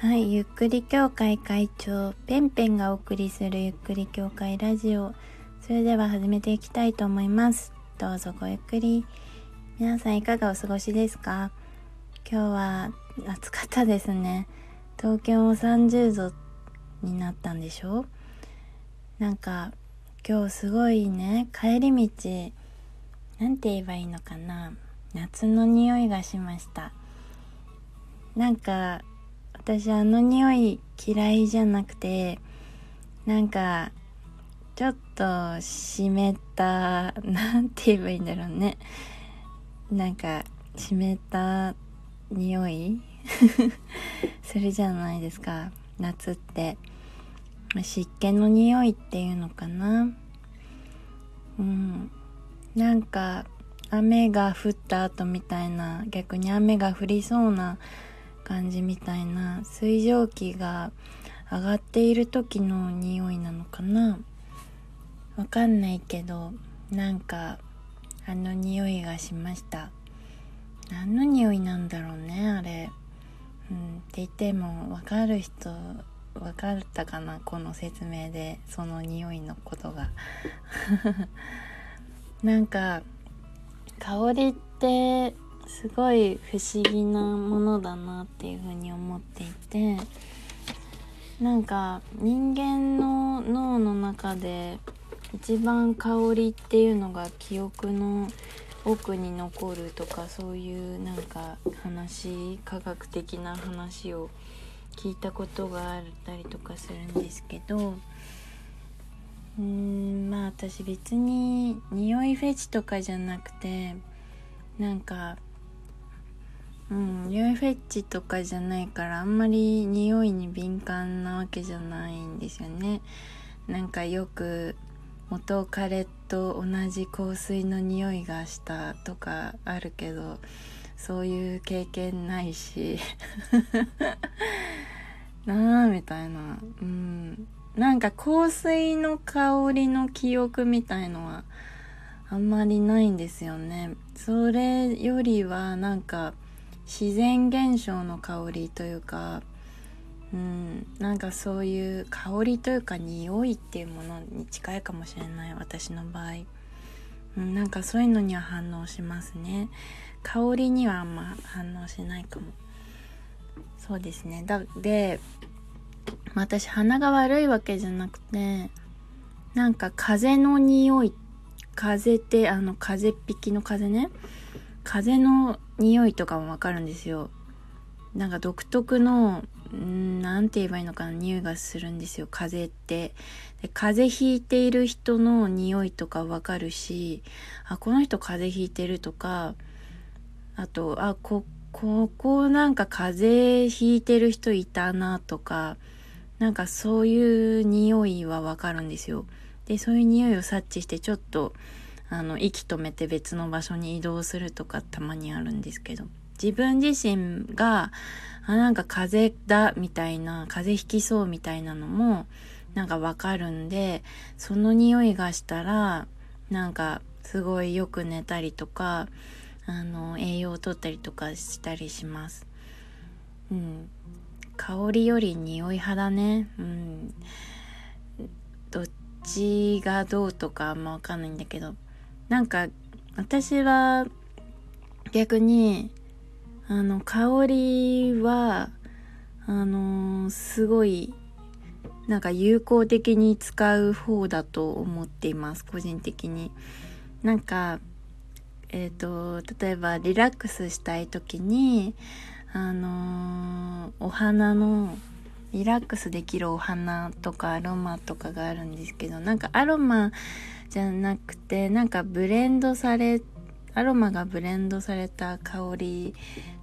はい、ゆっくり協会会長ペンペンがお送りするゆっくり協会ラジオ。それでは始めていきたいと思います。どうぞごゆっくり。皆さんいかがお過ごしですか？今日は暑かったですね。東京も30度になったんでしょ？なんか今日すごいね帰り道なんて言えばいいのかな？夏の匂いがしました。なんか私あの匂い嫌いじゃなくてなんかちょっと湿ったなんて言えばいいんだろうね。なんか湿った匂い？するじゃないですか。夏って。湿気の匂いっていうのかな。うん。なんか雨が降った後みたいな逆に雨が降りそうな感じみたいな水蒸気が上がっている時の匂いなのかな。わかんないけどなんかあの匂いがしました。何の匂いなんだろうねあれ。うんって言ってもわかる人わかったかなこの説明でその匂いのことが。なんか香りってすごい不思議なものだなっていうふうに思っていてなんか人間の脳の中で一番香りっていうのが記憶の奥に残るとかそういうなんか話科学的な話を聞いたことがあったりとかするんですけどうーんまあ私別に匂いフェチとかじゃなくてなんかうん匂いフェッチとかじゃないからあんまり匂いに敏感なわけじゃないんですよね。なんかよく元彼と同じ香水の匂いがしたとかあるけどそういう経験ないし。なあみたいな。うん。なんか香水の香りの記憶みたいのはあんまりないんですよね。それよりはなんか自然現象の香りというかうんなんかそういう香りというか匂いっていうものに近いかもしれない私の場合、うん、なんかそういうのには反応しますね。香りにはあんま反応しないかも。そうですね。だで私鼻が悪いわけじゃなくてなんか風の匂い風ってあの風っ引きの風ね。風の匂いとかもわかるんですよ。なんか独特のんなんて言えばいいのかな匂いがするんですよ。風って。で風邪ひいている人の匂いとかわかるしあこの人風邪ひいてるとかあとあこここなんか風邪ひいてる人いたなとかなんかそういう匂いはわかるんですよ。でそういう匂いを察知してちょっとあの息止めて別の場所に移動するとかたまにあるんですけど。自分自身があなんか風邪だみたいな風邪ひきそうみたいなのもなんかわかるんでその匂いがしたらなんかすごいよく寝たりとかあの栄養をとったりとかしたりします。うん。香りより匂い派だね。うん。どっちがどうとかあんまわかんないんだけど。なんか私は逆にあの香りはあのすごいなんか有効的に使う方だと思っています個人的に。なんかえっ、ー、と例えばリラックスしたい時にあのお花のリラックスできるお花とかアロマとかがあるんですけどなんかアロマじゃなくてなんかブレンドされアロマがブレンドされた香り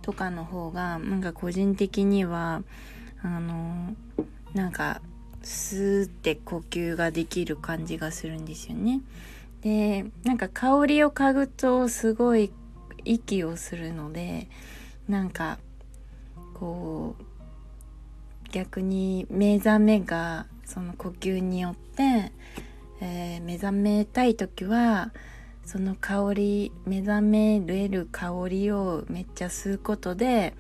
とかの方がなんか個人的にはあのなんかスーって呼吸ができる感じがするんですよね。でなんか香りを嗅ぐとすごい息をするのでなんかこう逆に目覚めがその呼吸によってえー、目覚めたい時はその香り目覚めれる香りをめっちゃ吸うことで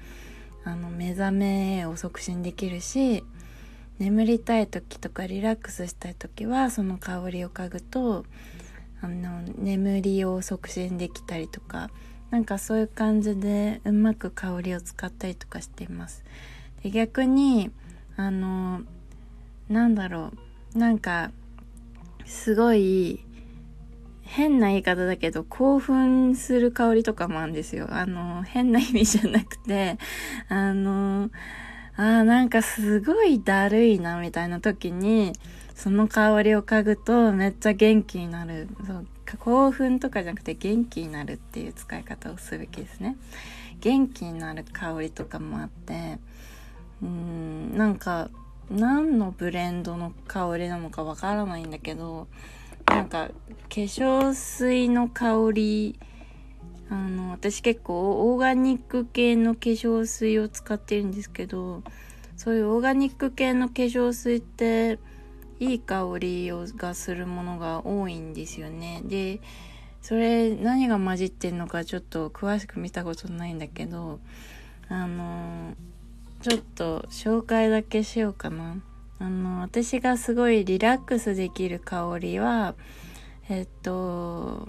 あの目覚めを促進できるし眠りたい時とかリラックスしたい時はその香りを嗅ぐとあの眠りを促進できたりとかなんかそういう感じでうまく香りを使ったりとかしています。で逆にあのなんだろう。なんかすごい変な言い方だけど興奮する香りとかもあるんですよ。あの変な意味じゃなくて。あのあなんかすごいだるいなみたいな時にその香りを嗅ぐとめっちゃ元気になる。そう興奮とかじゃなくて元気になるっていう使い方をすべきですね。元気になる香りとかもあってうんなんか何のブレンドの香りなのかわからないんだけどなんか化粧水の香りあの私結構オーガニック系の化粧水を使ってるんですけどそういうオーガニック系の化粧水っていい香りをがするものが多いんですよね。でそれ何が混じってんのかちょっと詳しく見たことないんだけどあのちょっと紹介だけしようかな。あの私がすごいリラックスできる香りはえっと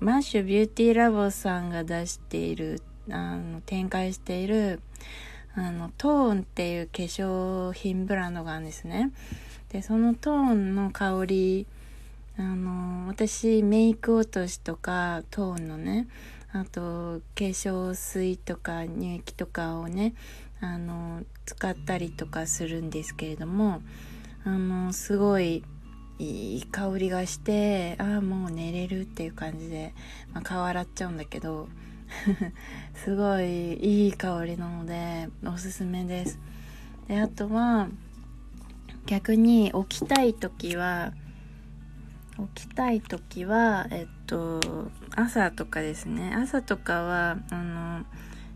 マッシュビューティーラボさんが出しているあの展開しているあのトーンっていう化粧品ブランドがあるんですね。でそのトーンの香りあの私メイク落としとかトーンのねあと化粧水とか乳液とかをねあの使ったりとかするんですけれどもあのすごいいい香りがしてああもう寝れるっていう感じで、まあ、顔洗っちゃうんだけど すごいいい香りなのでおすすめです。であとは逆に起きたい時は起きたい時はえっと朝とかですね。朝とかはあの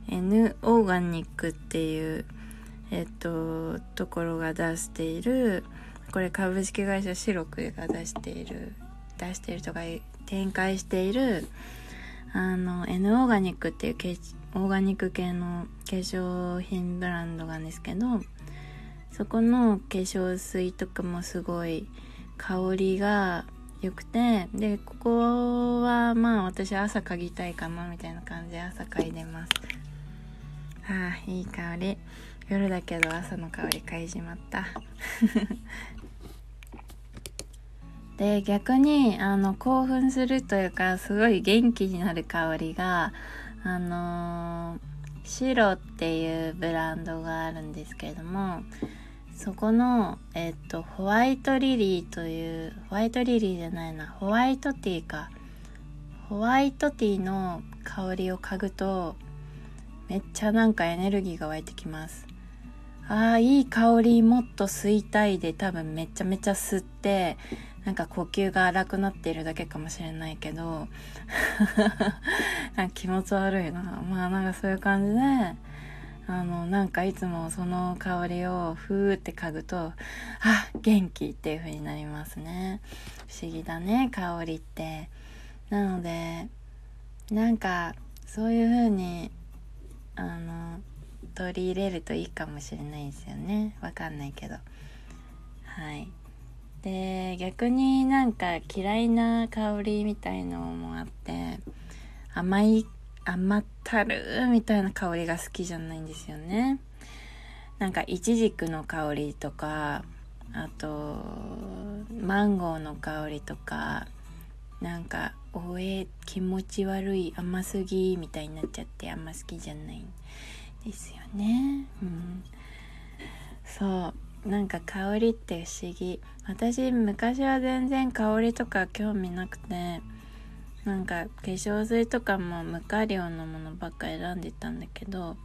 N オーガニックっていうえっとところが出しているこれ株式会社シロクが出している出しているとか展開しているあの N オーガニックっていうオーガニック系の化粧品ブランドがあるんですけどそこの化粧水とかもすごい香りが良くてでここはまあ私朝嗅ぎたいかなみたいな感じで朝嗅いでます。ああいい香り。夜だけど朝の香り嗅いじまった。で逆にあの興奮するというかすごい元気になる香りがあのー、白っていうブランドがあるんですけれどもそこの、えっと、ホワイトリリーというホワイトリリーじゃないなホワイトティーか。ホワイトティーの香りを嗅ぐとめっちゃなんかエネルギーが湧いてきます。ああいい香りもっと吸いたいで多分めちゃめちゃ吸ってなんか呼吸が荒くなっているだけかもしれないけど なんか気持ち悪いな。まあなんかそういう感じであのなんかいつもその香りをふーって嗅ぐとあ元気っていう風になりますね。不思議だね香りって。なのでなんかそういう風にあの取り入れるといいかもしれないですよね。わかんないけど。はい。で逆になんか嫌いな香りみたいのもあって甘い甘ったるみたいな香りが好きじゃないんですよね。なんかイチジクの香りとかあとマンゴーの香りとかなんかおえ気持ち悪い甘すぎみたいになっちゃってあんま好きじゃないんですよね。うん。そう。なんか香りって不思議。私昔は全然香りとか興味なくてなんか化粧水とかも無香料のものばっか選んでたんだけど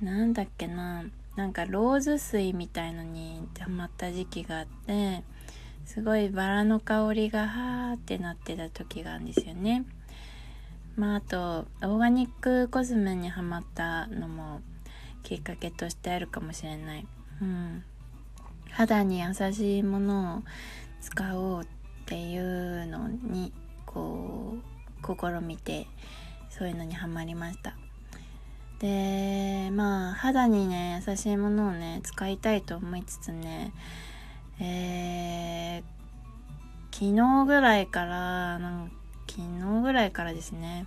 なんだっけな。なんかローズ水みたいのにハマった時期があってすごいバラの香りがはーってなってた時があるんですよね。まああとオーガニックコスメにハマったのもきっかけとしてあるかもしれない。うん。肌に優しいものを使おうっていうのにこう試みてそういうのにはまりました。でまあ肌にね優しいものをね使いたいと思いつつねえ、昨日ぐらいからなん昨日ぐらいからですね。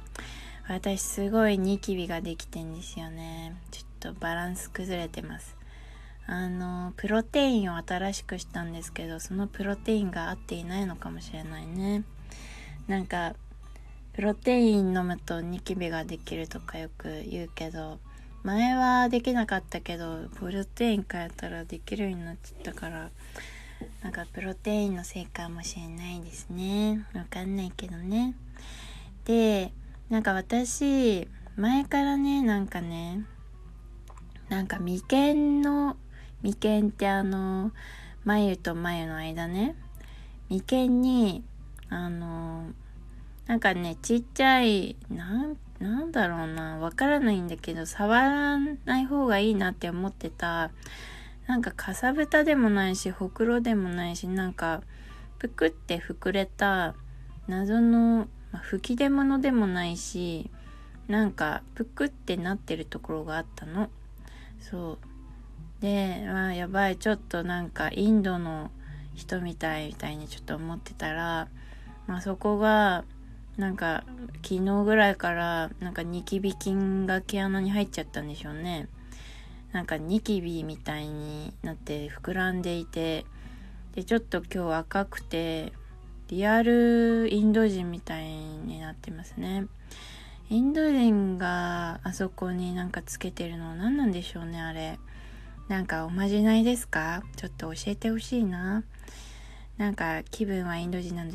私すごいニキビができてんですよね。ちょっとバランス崩れてます。あのプロテインを新しくしたんですけどそのプロテインが合っていないのかもしれないね。なんかプロテイン飲むとニキビができるとかよく言うけど前はできなかったけどプロテイン変えたらできるようになっちゃったからなんかプロテインのせいかもしれないですね。わかんないけどね。でなんか私前からねなんかねなんか眉間の眉間ってあの眉と眉の間ね眉間にあのなんかねちっちゃいなんなんだろうなわからないんだけど触らない方がいいなって思ってたなんかかさぶたでもないしほくろでもないしなんかぷくって膨れた謎の、まあ、吹き出物でもないしなんかぷくってなってるところがあったの。そう。でまあやばい。ちょっとなんかインドの人みたいみたいにちょっと思ってたら、まあ、そこがなんか昨日ぐらいからなんかニキビ菌が毛穴に入っちゃったんでしょうね。なんかニキビみたいになって膨らんでいてでちょっと今日赤くてリアルインド人みたいになってますね。インド人があそこになんかつけてるのは何なんでしょうねあれ。なんかおまじないですか？ちょっと教えてほしいな。なんか気分はインド人なんで